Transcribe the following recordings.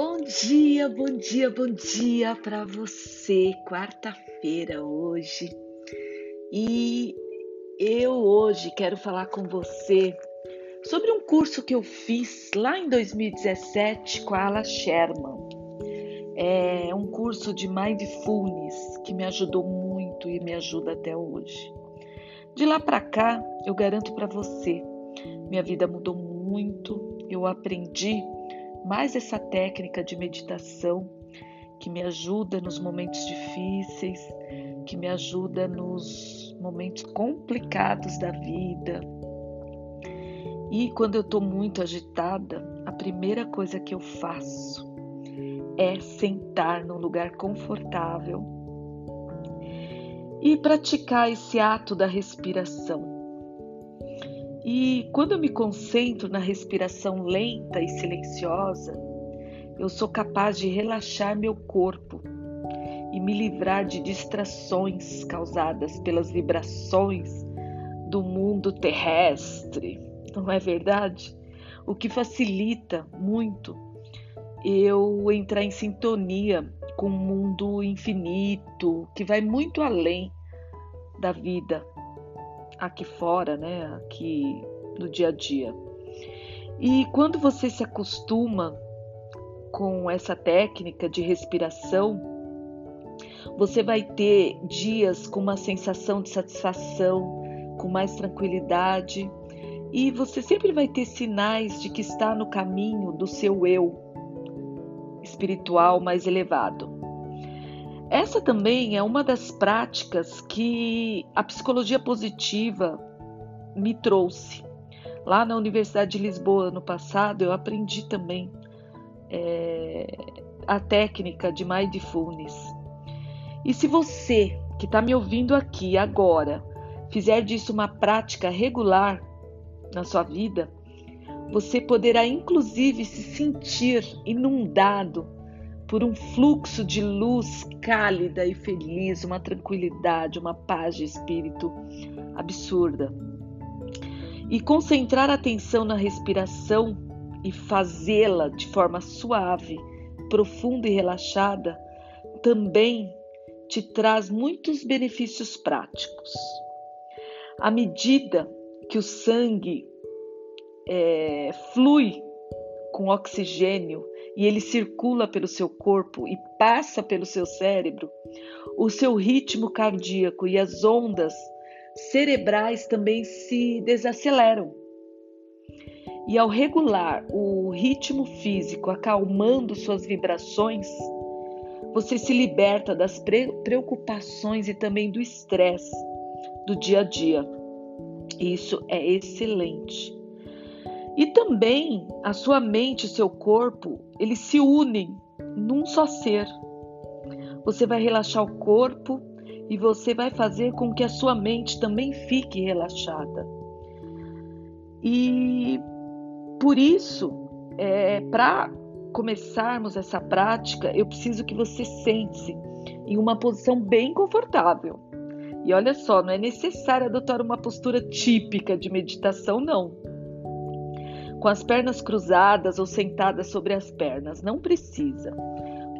Bom dia, bom dia, bom dia para você. Quarta-feira hoje. E eu hoje quero falar com você sobre um curso que eu fiz lá em 2017 com a Ala Sherman. É um curso de Mindfulness que me ajudou muito e me ajuda até hoje. De lá para cá, eu garanto para você, minha vida mudou muito, eu aprendi mais essa técnica de meditação que me ajuda nos momentos difíceis, que me ajuda nos momentos complicados da vida. E quando eu estou muito agitada, a primeira coisa que eu faço é sentar num lugar confortável e praticar esse ato da respiração. E quando eu me concentro na respiração lenta e silenciosa, eu sou capaz de relaxar meu corpo e me livrar de distrações causadas pelas vibrações do mundo terrestre. Não é verdade? O que facilita muito eu entrar em sintonia com o um mundo infinito, que vai muito além da vida aqui fora, né? Aqui no dia a dia. E quando você se acostuma com essa técnica de respiração, você vai ter dias com uma sensação de satisfação, com mais tranquilidade, e você sempre vai ter sinais de que está no caminho do seu eu espiritual mais elevado. Essa também é uma das práticas que a psicologia positiva me trouxe. Lá na Universidade de Lisboa, no passado, eu aprendi também E concentrar a atenção na respiração e fazê-la de forma suave, profunda e relaxada também te traz muitos benefícios práticos. À medida que o sangue é, flui com oxigênio e ele circula pelo seu corpo e passa pelo seu cérebro, o seu ritmo cardíaco e as ondas cerebrais também se desaceleram. E ao regular o ritmo físico, acalmando suas vibrações, você se liberta das preocupações e também do estresse do dia a dia. Isso é excelente. E também a sua mente e seu corpo, eles se unem num só ser. Você vai relaxar o corpo e você vai fazer com que a sua mente também fique relaxada. E por isso, é, para começarmos essa prática, eu preciso que você sente-se em uma posição bem confortável. E olha só, não é necessário adotar uma postura típica de meditação, não com as pernas cruzadas ou sentadas sobre as pernas, não precisa.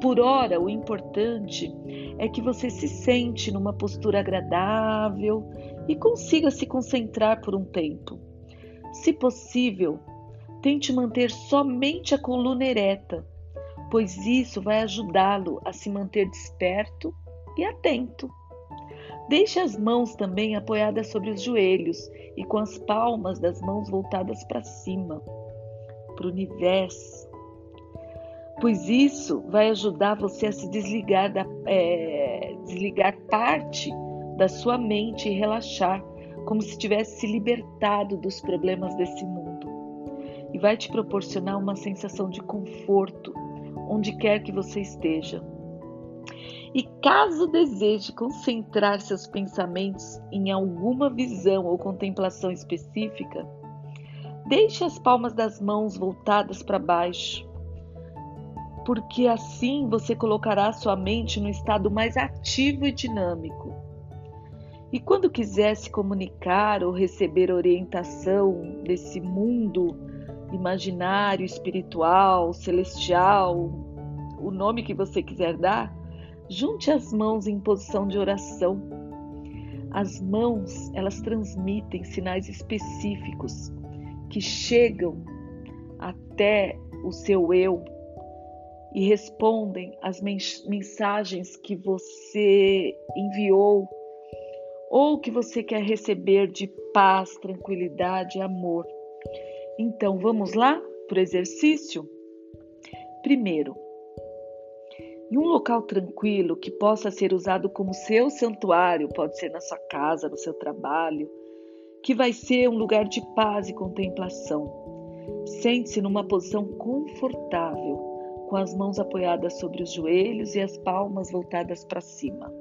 Por hora, o importante é que você se sente numa postura agradável e consiga se concentrar por um tempo. Se possível, tente manter somente a coluna ereta, pois isso vai ajudá-lo a se manter desperto e atento. Deixe as mãos também apoiadas sobre os joelhos e com as palmas das mãos voltadas para cima, para o universo, pois isso vai ajudar você a se desligar, da, é, desligar parte da sua mente e relaxar, como se tivesse se libertado dos problemas desse mundo. E vai te proporcionar uma sensação de conforto onde quer que você esteja. E caso deseje concentrar seus pensamentos em alguma visão ou contemplação específica, deixe as palmas das mãos voltadas para baixo, porque assim você colocará sua mente no estado mais ativo e dinâmico. E quando quiser se comunicar ou receber orientação desse mundo imaginário, espiritual, celestial, o nome que você quiser dar, junte as mãos em posição de oração. As mãos, elas transmitem sinais específicos que chegam até o seu eu e respondem às mensagens que você enviou ou que você quer receber de paz, tranquilidade e amor. Então, vamos lá para o exercício? Primeiro, em um local tranquilo que possa ser usado como seu santuário, pode ser na sua casa, no seu trabalho, que vai ser um lugar de paz e contemplação. Sente-se numa posição confortável, com as mãos apoiadas sobre os joelhos e as palmas voltadas para cima.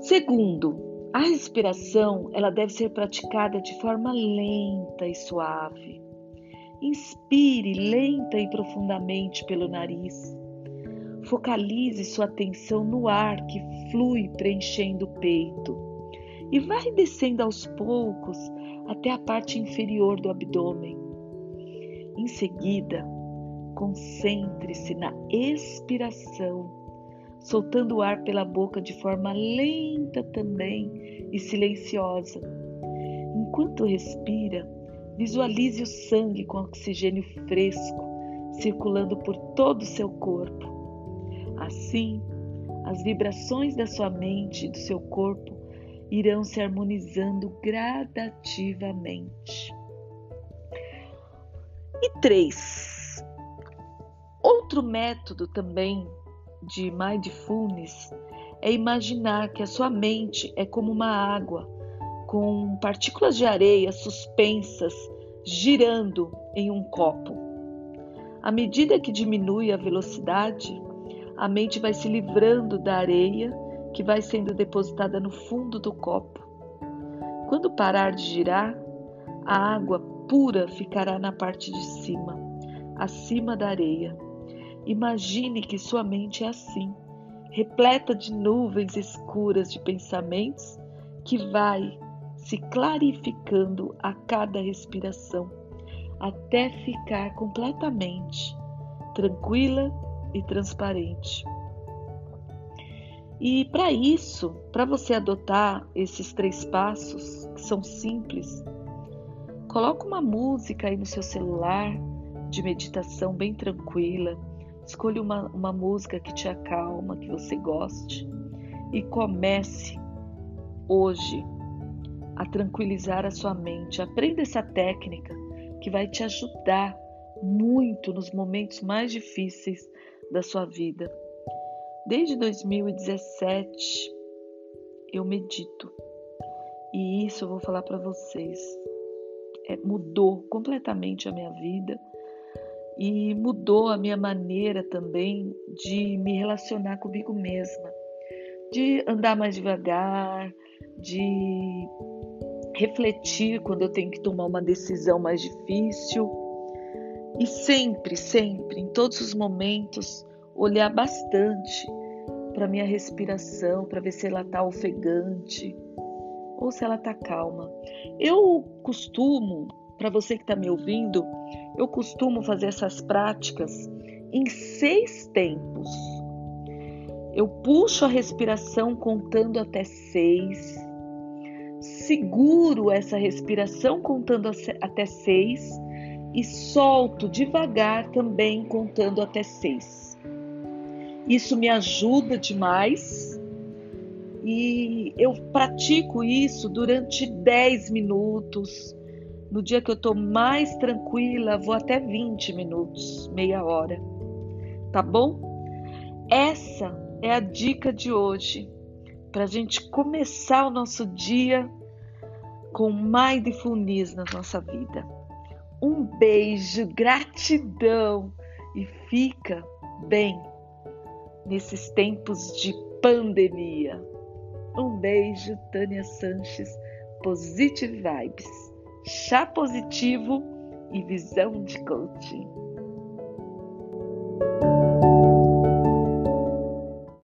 Segundo, a respiração ela deve ser praticada de forma lenta e suave. Inspire lenta e profundamente pelo nariz. Focalize sua atenção no ar que flui preenchendo o peito e vai descendo aos poucos até a parte inferior do abdômen. Em seguida, concentre-se na expiração soltando o ar pela boca de forma lenta também e silenciosa. Enquanto respira, visualize o sangue com oxigênio fresco circulando por todo o seu corpo. Assim, as vibrações da sua mente e do seu corpo irão se harmonizando gradativamente. E três, outro método também de mindfulness é imaginar que a sua mente é como uma água com partículas de areia suspensas girando em um copo. À medida que diminui a velocidade, a mente vai se livrando da areia que vai sendo depositada no fundo do copo. Quando parar de girar, a água pura ficará na parte de cima, acima da areia. Imagine que sua mente é assim, repleta de nuvens escuras de pensamentos que vai se clarificando a cada respiração, até ficar completamente tranquila e transparente. E para isso, para você adotar esses três passos, que são simples, coloque uma música aí no seu celular de meditação bem tranquila Escolha uma, uma música que te acalma, que você goste e comece hoje a tranquilizar a sua mente. Aprenda essa técnica que vai te ajudar muito nos momentos mais difíceis da sua vida. Desde 2017 eu medito e isso eu vou falar para vocês. É, mudou completamente a minha vida e mudou a minha maneira também de me relacionar comigo mesma, de andar mais devagar, de refletir quando eu tenho que tomar uma decisão mais difícil e sempre, sempre, em todos os momentos, olhar bastante para minha respiração, para ver se ela está ofegante ou se ela está calma. Eu costumo para você que está me ouvindo, eu costumo fazer essas práticas em seis tempos. Eu puxo a respiração contando até seis, seguro essa respiração contando até seis e solto devagar também contando até seis. Isso me ajuda demais e eu pratico isso durante 10 minutos, no dia que eu estou mais tranquila, vou até 20 minutos, meia hora. Tá bom? Essa é a dica de hoje para a gente começar o nosso dia com mindfulness na nossa vida. Um beijo, gratidão e fica bem nesses tempos de pandemia. Um beijo, Tânia Sanches, Positive Vibes chá positivo e visão de coaching.